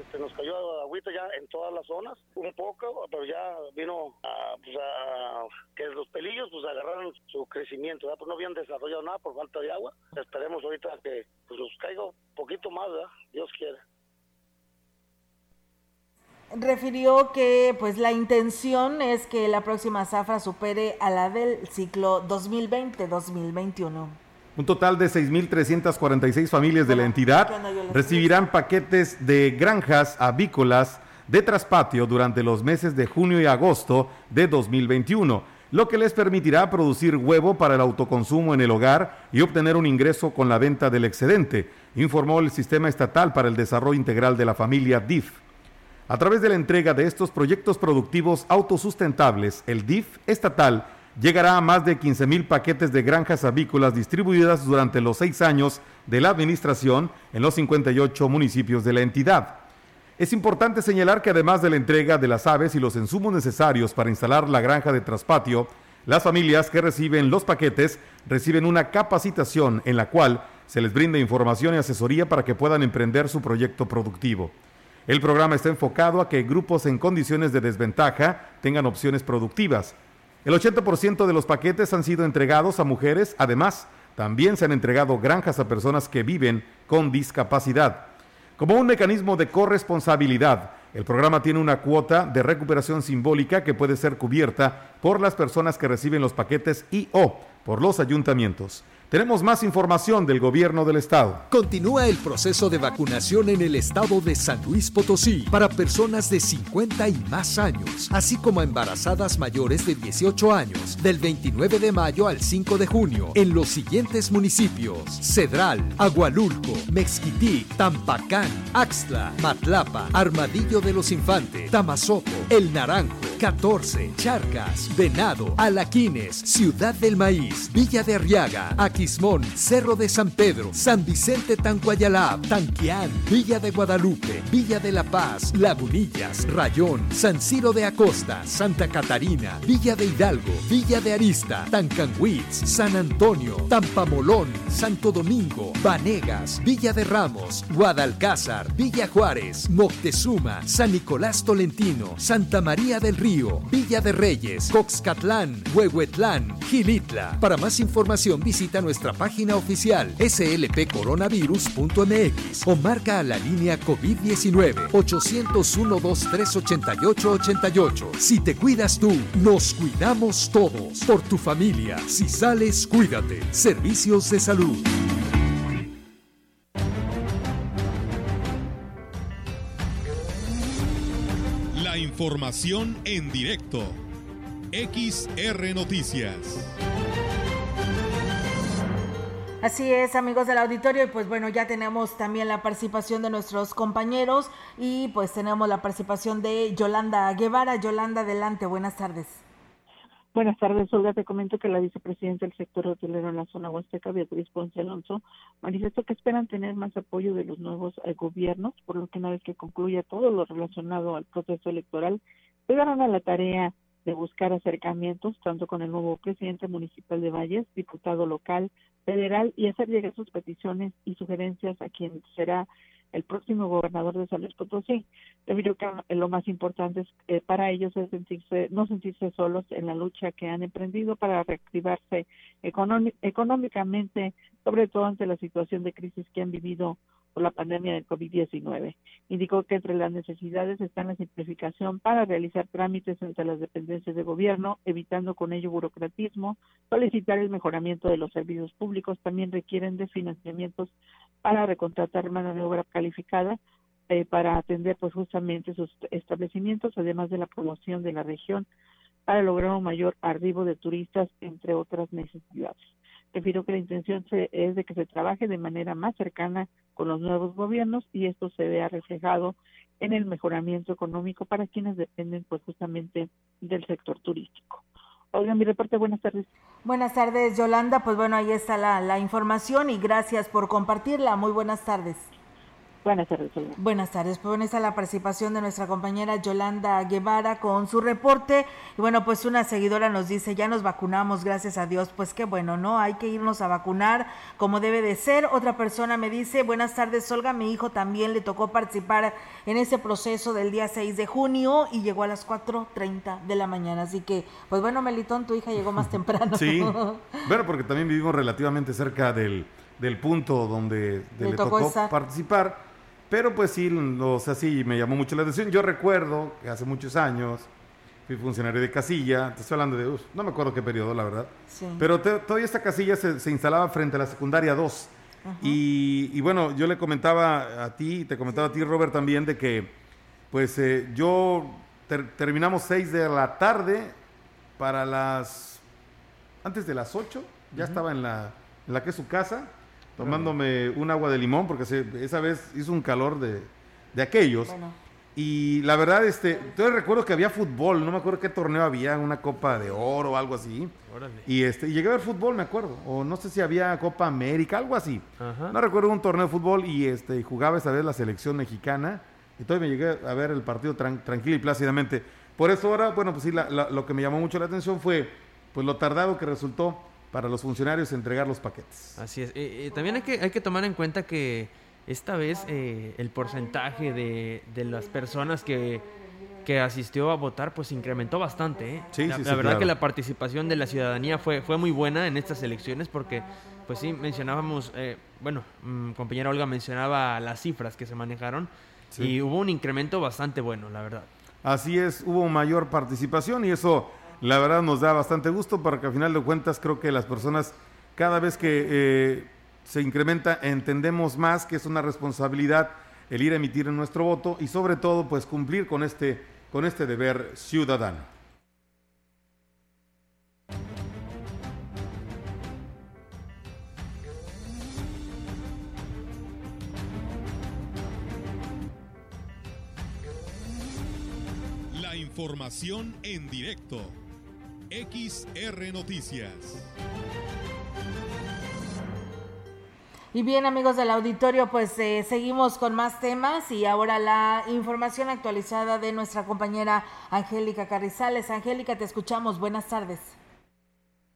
este, nos cayó agüita ya en todas las zonas, un poco, pero ya vino a, pues a que los pelillos pues agarraron su crecimiento, pues no habían desarrollado nada por falta de agua. Esperemos ahorita que pues, nos caiga un poquito más, Dios quiere refirió que pues la intención es que la próxima zafra supere a la del ciclo 2020-2021. Un total de 6.346 familias de la entidad recibirán paquetes de granjas avícolas de traspatio durante los meses de junio y agosto de 2021, lo que les permitirá producir huevo para el autoconsumo en el hogar y obtener un ingreso con la venta del excedente, informó el Sistema Estatal para el Desarrollo Integral de la Familia DIF. A través de la entrega de estos proyectos productivos autosustentables, el DIF estatal llegará a más de 15 mil paquetes de granjas avícolas distribuidas durante los seis años de la administración en los 58 municipios de la entidad. Es importante señalar que además de la entrega de las aves y los insumos necesarios para instalar la granja de traspatio, las familias que reciben los paquetes reciben una capacitación en la cual se les brinda información y asesoría para que puedan emprender su proyecto productivo. El programa está enfocado a que grupos en condiciones de desventaja tengan opciones productivas, el 80% de los paquetes han sido entregados a mujeres, además, también se han entregado granjas a personas que viven con discapacidad. Como un mecanismo de corresponsabilidad, el programa tiene una cuota de recuperación simbólica que puede ser cubierta por las personas que reciben los paquetes y o por los ayuntamientos. Tenemos más información del gobierno del estado. Continúa el proceso de vacunación en el estado de San Luis Potosí para personas de 50 y más años, así como embarazadas mayores de 18 años, del 29 de mayo al 5 de junio, en los siguientes municipios: Cedral, Agualulco, Mexquitic, Tampacán, Axtla, Matlapa, Armadillo de los Infantes, Tamazopo, El Naranjo, 14, Charcas, Venado, Alaquines, Ciudad del Maíz, Villa de Arriaga, Aquismón, Cerro de San Pedro, San Vicente Tancuayalab, Tanquián, Villa de Guadalupe, Villa de La Paz, Lagunillas, Rayón, San Ciro de Acosta, Santa Catarina, Villa de Hidalgo, Villa de Arista, Tancanhuitz, San Antonio, Tampamolón, Santo Domingo, Vanegas, Villa de Ramos, Guadalcázar, Villa Juárez, Moctezuma, San Nicolás Tolentino, Santa María del Río, Villa de Reyes, Coxcatlán, Huehuetlán, Gilitla. Para más información visita nuestra página oficial slpcoronavirus.mx o marca a la línea COVID-19 801-2388-88. Si te cuidas tú, nos cuidamos todos. Por tu familia, si sales, cuídate. Servicios de salud. La información en directo. XR Noticias. Así es, amigos del auditorio, y pues bueno, ya tenemos también la participación de nuestros compañeros y pues tenemos la participación de Yolanda Guevara. Yolanda, adelante, buenas tardes. Buenas tardes, Olga. Te comento que la vicepresidenta del sector hotelero en la zona huasteca, Beatriz Ponce Alonso, manifestó que esperan tener más apoyo de los nuevos eh, gobiernos, por lo que una vez que concluya todo lo relacionado al proceso electoral, pegarán a la tarea de buscar acercamientos tanto con el nuevo presidente municipal de Valles, diputado local, federal y hacer llegar sus peticiones y sugerencias a quien será el próximo gobernador de San Luis Potosí. Debido que lo más importante es, eh, para ellos es sentirse, no sentirse solos en la lucha que han emprendido para reactivarse económicamente, sobre todo ante la situación de crisis que han vivido por la pandemia del COVID-19. Indicó que entre las necesidades están la simplificación para realizar trámites entre las dependencias de gobierno, evitando con ello burocratismo, solicitar el mejoramiento de los servicios públicos, también requieren de financiamientos para recontratar mano de obra calificada eh, para atender pues justamente sus establecimientos, además de la promoción de la región para lograr un mayor arribo de turistas, entre otras necesidades. Refiero que la intención es de que se trabaje de manera más cercana con los nuevos gobiernos y esto se vea reflejado en el mejoramiento económico para quienes dependen pues justamente del sector turístico. Oigan, mi reporte, buenas tardes. Buenas tardes, Yolanda. Pues bueno, ahí está la información y gracias por compartirla. Muy buenas tardes. Buenas tardes. Buenas tardes. Pues bueno, está la participación de nuestra compañera Yolanda Guevara con su reporte. Y bueno, pues una seguidora nos dice, ya nos vacunamos, gracias a Dios. Pues qué bueno, ¿no? Hay que irnos a vacunar como debe de ser. Otra persona me dice, buenas tardes, Olga, mi hijo también le tocó participar en ese proceso del día 6 de junio y llegó a las 4.30 de la mañana. Así que, pues bueno, Melitón, tu hija llegó más temprano. Sí, bueno, porque también vivimos relativamente cerca del, del punto donde le, le tocó, tocó participar. Pero pues sí, o sea, sí, me llamó mucho la atención. Yo recuerdo que hace muchos años fui funcionario de casilla, te estoy hablando de, uf, no me acuerdo qué periodo, la verdad. Sí. Pero te- todavía esta casilla se, se instalaba frente a la secundaria 2. Y, y bueno, yo le comentaba a ti, te comentaba a ti, Robert, también, de que pues eh, yo ter- terminamos 6 de la tarde para las... Antes de las 8, ya estaba en la, en la que es su casa, tomándome un agua de limón, porque se- esa vez hizo un calor de, de aquellos. Bueno. Y la verdad, este, todavía recuerdo que había fútbol, no me acuerdo qué torneo había, una Copa de Oro o algo así. Órale. Y este, y llegué a ver fútbol, me acuerdo, o no sé si había Copa América, algo así. Ajá. No recuerdo un torneo de fútbol y este, jugaba esa vez la selección mexicana. Y todavía me llegué a ver el partido tran- tranquilo y plácidamente. Por eso ahora, bueno, pues sí, la- la- lo que me llamó mucho la atención fue pues lo tardado que resultó para los funcionarios entregar los paquetes. Así es. Eh, eh, también hay que, hay que tomar en cuenta que esta vez eh, el porcentaje de, de las personas que, que asistió a votar pues incrementó bastante. Sí, la, sí, la sí, verdad claro. que la participación de la ciudadanía fue, fue muy buena en estas elecciones porque pues sí, mencionábamos, bueno, mm, compañera Olga mencionaba las cifras que se manejaron y hubo un incremento bastante bueno, la verdad. Así es, hubo mayor participación y eso la verdad nos da bastante gusto porque al final de cuentas creo que las personas cada vez que eh, se incrementa entendemos más que es una responsabilidad el ir a emitir nuestro voto y sobre todo pues cumplir con este, con este deber ciudadano. Información en directo. XR Noticias. Y bien amigos del auditorio, pues eh, seguimos con más temas y ahora la información actualizada de nuestra compañera Angélica Carrizales. Angélica, te escuchamos. Buenas tardes.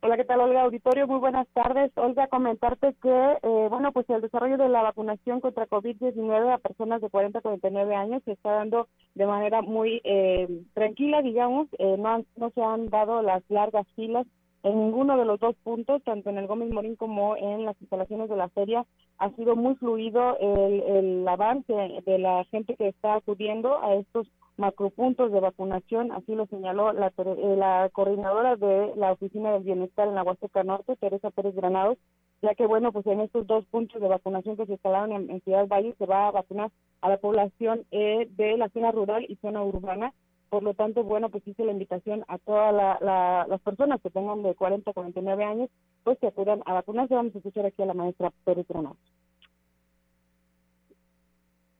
Hola, ¿qué tal, Olga Auditorio? Muy buenas tardes. Olga, comentarte que, eh, bueno, pues el desarrollo de la vacunación contra COVID-19 a personas de 40 a 49 años se está dando de manera muy eh, tranquila, digamos. Eh, no, no se han dado las largas filas en ninguno de los dos puntos, tanto en el Gómez Morín como en las instalaciones de la feria. Ha sido muy fluido el, el avance de la gente que está acudiendo a estos macropuntos de vacunación, así lo señaló la, eh, la coordinadora de la Oficina del Bienestar en la Huasteca Norte, Teresa Pérez Granados, ya que, bueno, pues en estos dos puntos de vacunación que se instalaron en, Ciudad Valle se va a vacunar a la población eh, de la zona rural y zona urbana. Por lo tanto, bueno, pues hice la invitación a todas la- la- las personas que tengan de 40 a 49 años, pues que acudan a vacunarse. Vamos a escuchar aquí a la maestra Pérez Granados.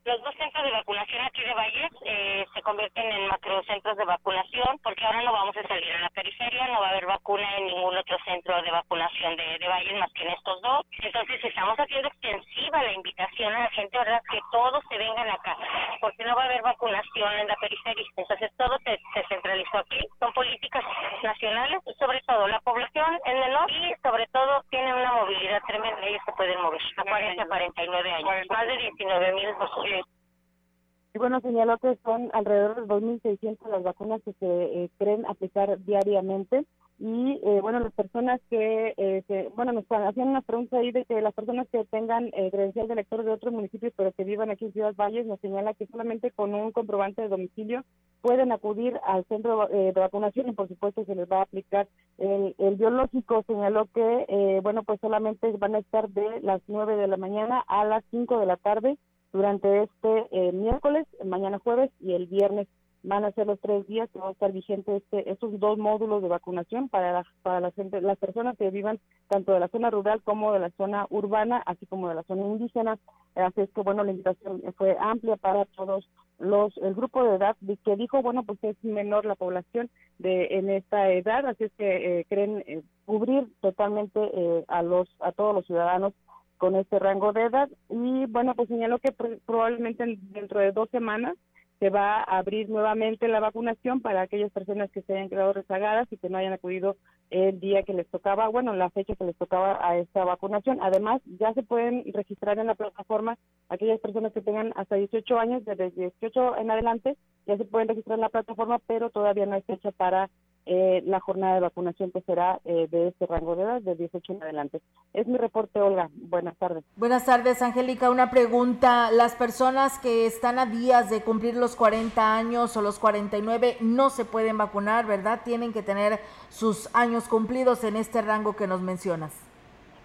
Los dos centros de vacunación aquí de Valles eh, convierten en macrocentros de vacunación porque ahora no vamos a salir a la periferia, no va a haber vacuna en ningún otro centro de vacunación de, de Valles más que en estos dos. Entonces estamos haciendo extensiva la invitación a la gente, ¿verdad? Que todos se vengan acá porque no va a haber vacunación en la periferia. Entonces todo se, se centralizó aquí. Son políticas nacionales, sobre todo la población es menor y sobre todo tienen una movilidad tremenda. Ellos se pueden mover a 40 a 49 años. Más de 19 mil Y bueno, señaló que son alrededor de 2.600 las vacunas que se eh, creen aplicar diariamente. Y eh, bueno, las personas que, eh, se- bueno, nos hacían una pregunta ahí de que las personas que tengan eh, credencial de elector de otros municipios, pero que vivan aquí en Ciudad Valles, nos señala que solamente con un comprobante de domicilio pueden acudir al centro eh, de vacunación y por supuesto se les va a aplicar el, el biológico. Señaló que, eh, bueno, pues solamente van a estar de las 9 de la mañana a las 5 de la tarde durante este eh, miércoles, mañana jueves y el viernes van a ser los tres días que va a estar vigente este, estos dos módulos de vacunación para la, para la gente, las personas que vivan tanto de la zona rural como de la zona urbana, así como de la zona indígena. Así es que bueno, la invitación fue amplia para todos los, el grupo de edad que dijo, bueno, pues es menor la población de en esta edad, así es que eh, creen eh, cubrir totalmente eh, a los a todos los ciudadanos con este rango de edad y bueno pues señaló que pr- probablemente en- dentro de dos semanas se va a abrir nuevamente la vacunación para aquellas personas que se hayan quedado rezagadas y que no hayan acudido el día que les tocaba, bueno, la fecha que les tocaba a esta vacunación. Además, ya se pueden registrar en la plataforma aquellas personas que tengan hasta 18 años, desde 18 en adelante, ya se pueden registrar en la plataforma, pero todavía no hay fecha para eh, la jornada de vacunación que será eh, de este rango de edad, de 18 en adelante. Es mi reporte, Olga. Buenas tardes. Buenas tardes, Angélica. Una pregunta. Las personas que están a días de cumplir los 40 años o los 49 no se pueden vacunar, ¿verdad? Tienen que tener sus años cumplidos en este rango que nos mencionas.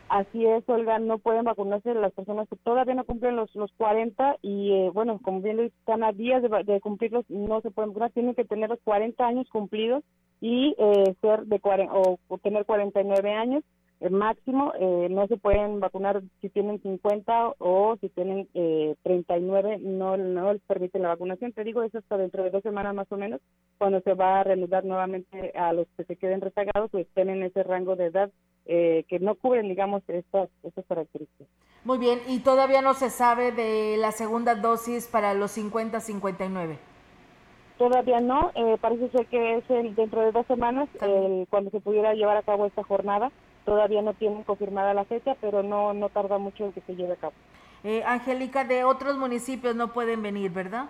Así es, Olga, no pueden vacunarse las personas que todavía no cumplen los, los 40 y, eh, bueno, como bien están a días de, de, cumplirlos, no se pueden vacunar, tienen que tener los 40 años cumplidos y eh, ser de o, o, tener 49 años el máximo, eh, no se pueden vacunar si tienen 50 o si tienen eh, 39, no, no les permite la vacunación. Te digo, eso hasta dentro de dos semanas más o menos, cuando se va a reanudar nuevamente a los que se queden rezagados o estén en ese rango de edad eh, que no cubren, digamos, estas, estas características. Muy bien, y todavía no se sabe de la segunda dosis para los 50-59. Todavía no, eh, parece ser que es el, dentro de dos semanas el, cuando se pudiera llevar a cabo esta jornada. Todavía no tienen confirmada la fecha, pero no, no tarda mucho en que se lleve a cabo. Eh, Angélica, de otros municipios no pueden venir, ¿verdad?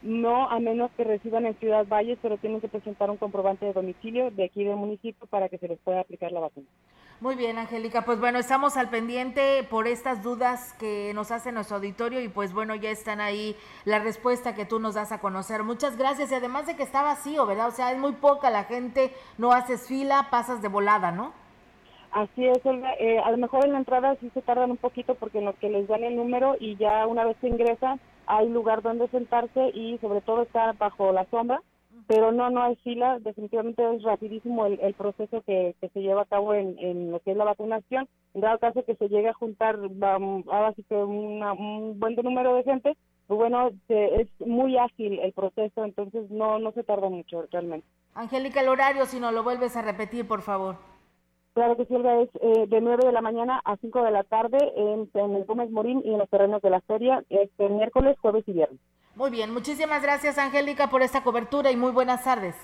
No, a menos que reciban en Ciudad Valles, pero tienen que presentar un comprobante de domicilio de aquí del municipio para que se les pueda aplicar la vacuna. Muy bien, Angélica. Pues bueno, estamos al pendiente por estas dudas que nos hace nuestro auditorio y pues bueno, ya están ahí la respuesta que tú nos das a conocer. Muchas gracias y además de que está vacío, ¿verdad? O sea, es muy poca la gente, no haces fila, pasas de volada, ¿no? Así es. Eh, a lo mejor en la entrada sí se tardan un poquito porque en lo que les dan el número y ya una vez que ingresan hay lugar donde sentarse y sobre todo estar bajo la sombra, pero no, no hay fila, definitivamente es rapidísimo el, el proceso que, que, se lleva a cabo en, en, lo que es la vacunación. En dado caso que se llegue a juntar ahora sí que una, un buen número de gente, pues bueno, se, es muy ágil el proceso, entonces no, no se tarda mucho realmente. Angélica, el horario, si no lo vuelves a repetir, por favor. Claro que sí, Olga, es eh, de 9 de la mañana a 5 de la tarde en, en el Gómez Morín y en los terrenos de la feria, este miércoles, jueves y viernes. Muy bien, muchísimas gracias Angélica por esta cobertura y muy buenas tardes.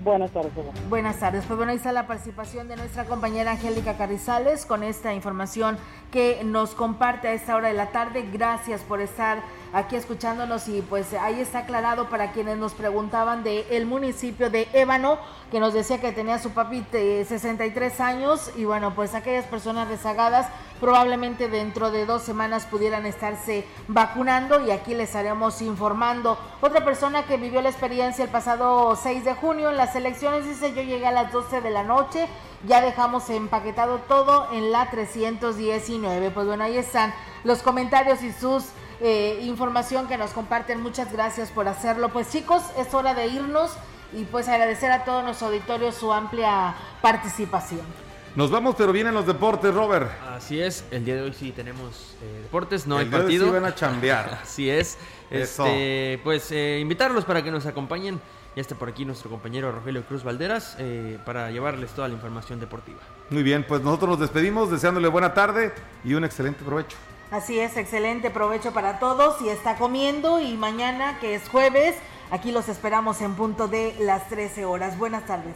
Buenas tardes. Buenas tardes. Pues bueno, ahí está la participación de nuestra compañera Angélica Carrizales con esta información que nos comparte a esta hora de la tarde. Gracias por estar aquí escuchándonos y pues ahí está aclarado para quienes nos preguntaban de el municipio de Ébano, que nos decía que tenía su papi de 63 años y bueno, pues aquellas personas rezagadas probablemente dentro de dos semanas pudieran estarse vacunando y aquí les estaremos informando. Otra persona que vivió la experiencia el pasado 6 de junio en las elecciones dice yo llegué a las 12 de la noche, ya dejamos empaquetado todo en la 319. Pues bueno, ahí están los comentarios y sus eh, información que nos comparten. Muchas gracias por hacerlo. Pues chicos, es hora de irnos y pues agradecer a todo nuestro auditorio su amplia participación. Nos vamos, pero vienen los deportes, Robert. Así es, el día de hoy sí tenemos eh, deportes, no el hay partido. De hoy sí van a chambear. Así es. Eso. Este, pues eh, invitarlos para que nos acompañen. Ya está por aquí nuestro compañero Rogelio Cruz Valderas eh, para llevarles toda la información deportiva. Muy bien, pues nosotros nos despedimos deseándole buena tarde y un excelente provecho. Así es, excelente provecho para todos y está comiendo y mañana que es jueves, aquí los esperamos en punto de las 13 horas. Buenas tardes.